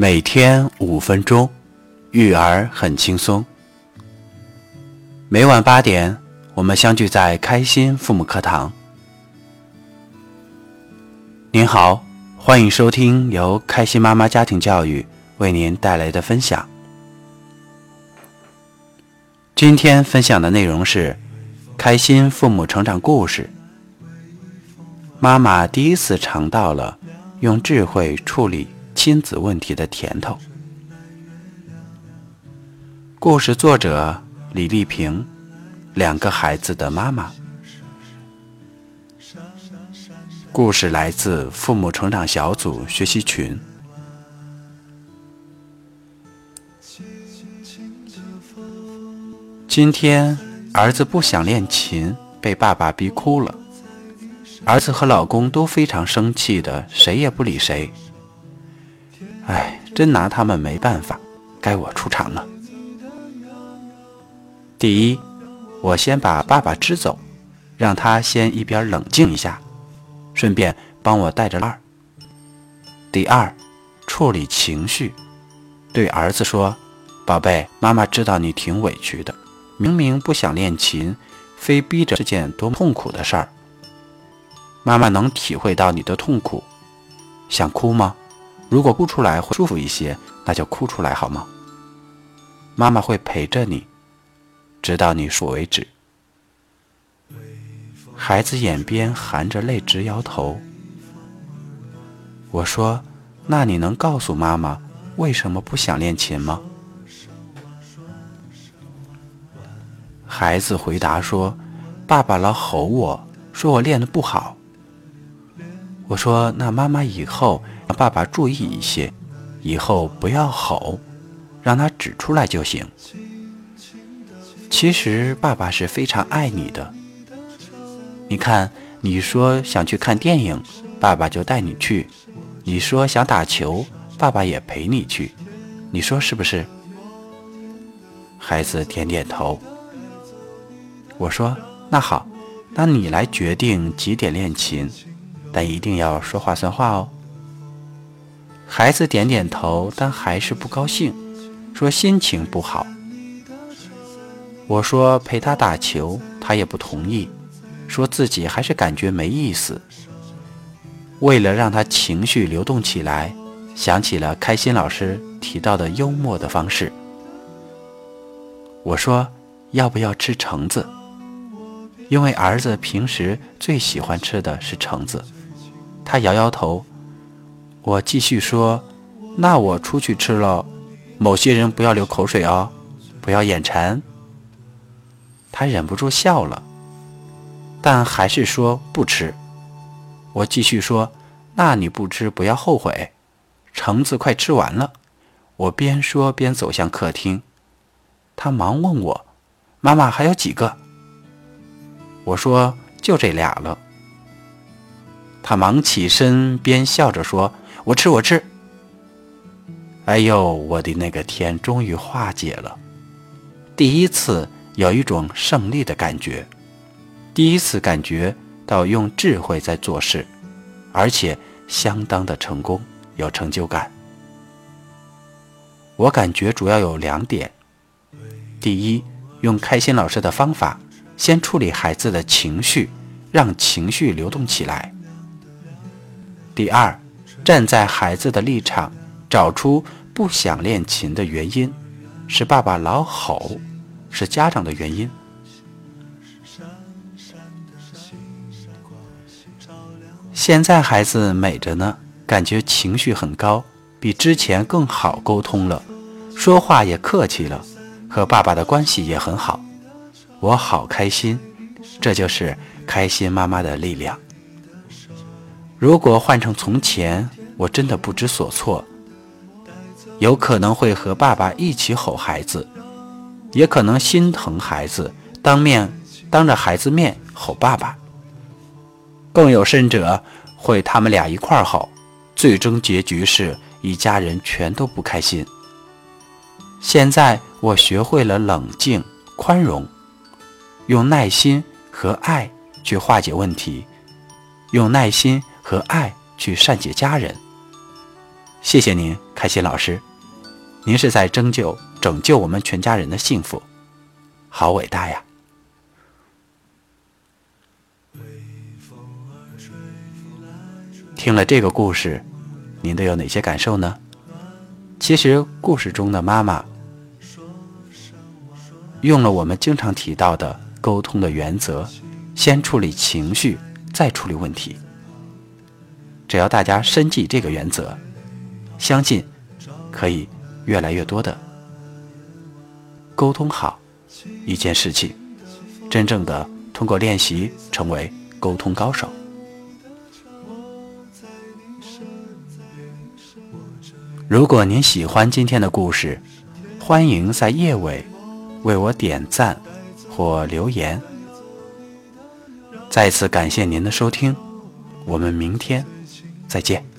每天五分钟，育儿很轻松。每晚八点，我们相聚在开心父母课堂。您好，欢迎收听由开心妈妈家庭教育为您带来的分享。今天分享的内容是开心父母成长故事。妈妈第一次尝到了用智慧处理亲子问题的甜头。故事作者李丽萍，两个孩子的妈妈。故事来自父母成长小组学习群。今天儿子不想练琴，被爸爸逼哭了。儿子和老公都非常生气的，谁也不理谁。哎，真拿他们没办法，该我出场了。第一，我先把爸爸支走，让他先一边冷静一下，顺便帮我带着二。第二，处理情绪，对儿子说：“宝贝，妈妈知道你挺委屈的，明明不想练琴，非逼着是件多痛苦的事儿。”妈妈能体会到你的痛苦，想哭吗？如果哭出来会舒服一些，那就哭出来好吗？妈妈会陪着你，直到你说为止。孩子眼边含着泪直摇头。我说：“那你能告诉妈妈为什么不想练琴吗？”孩子回答说：“爸爸老吼我说我练得不好。”我说：“那妈妈以后让爸爸注意一些，以后不要吼，让他指出来就行。其实爸爸是非常爱你的。你看，你说想去看电影，爸爸就带你去；你说想打球，爸爸也陪你去。你说是不是？”孩子点点头。我说：“那好，那你来决定几点练琴。”但一定要说话算话哦。孩子点点头，但还是不高兴，说心情不好。我说陪他打球，他也不同意，说自己还是感觉没意思。为了让他情绪流动起来，想起了开心老师提到的幽默的方式。我说要不要吃橙子？因为儿子平时最喜欢吃的是橙子。他摇摇头，我继续说：“那我出去吃了，某些人不要流口水哦，不要眼馋。”他忍不住笑了，但还是说不吃。我继续说：“那你不吃不要后悔，橙子快吃完了。”我边说边走向客厅，他忙问我：“妈妈还有几个？”我说：“就这俩了。”他忙起身，边笑着说：“我吃，我吃。”哎呦，我的那个天，终于化解了。第一次有一种胜利的感觉，第一次感觉到用智慧在做事，而且相当的成功，有成就感。我感觉主要有两点：第一，用开心老师的方法，先处理孩子的情绪，让情绪流动起来。第二，站在孩子的立场，找出不想练琴的原因，是爸爸老吼，是家长的原因。现在孩子美着呢，感觉情绪很高，比之前更好沟通了，说话也客气了，和爸爸的关系也很好，我好开心，这就是开心妈妈的力量。如果换成从前，我真的不知所措，有可能会和爸爸一起吼孩子，也可能心疼孩子，当面当着孩子面吼爸爸，更有甚者会他们俩一块吼，最终结局是一家人全都不开心。现在我学会了冷静、宽容，用耐心和爱去化解问题，用耐心。和爱去善解家人。谢谢您。开心老师，您是在拯救拯救我们全家人的幸福，好伟大呀！听了这个故事，您都有哪些感受呢？其实故事中的妈妈用了我们经常提到的沟通的原则，先处理情绪，再处理问题。只要大家深记这个原则，相信可以越来越多的沟通好一件事情，真正的通过练习成为沟通高手。如果您喜欢今天的故事，欢迎在页尾为我点赞或留言。再次感谢您的收听，我们明天再见。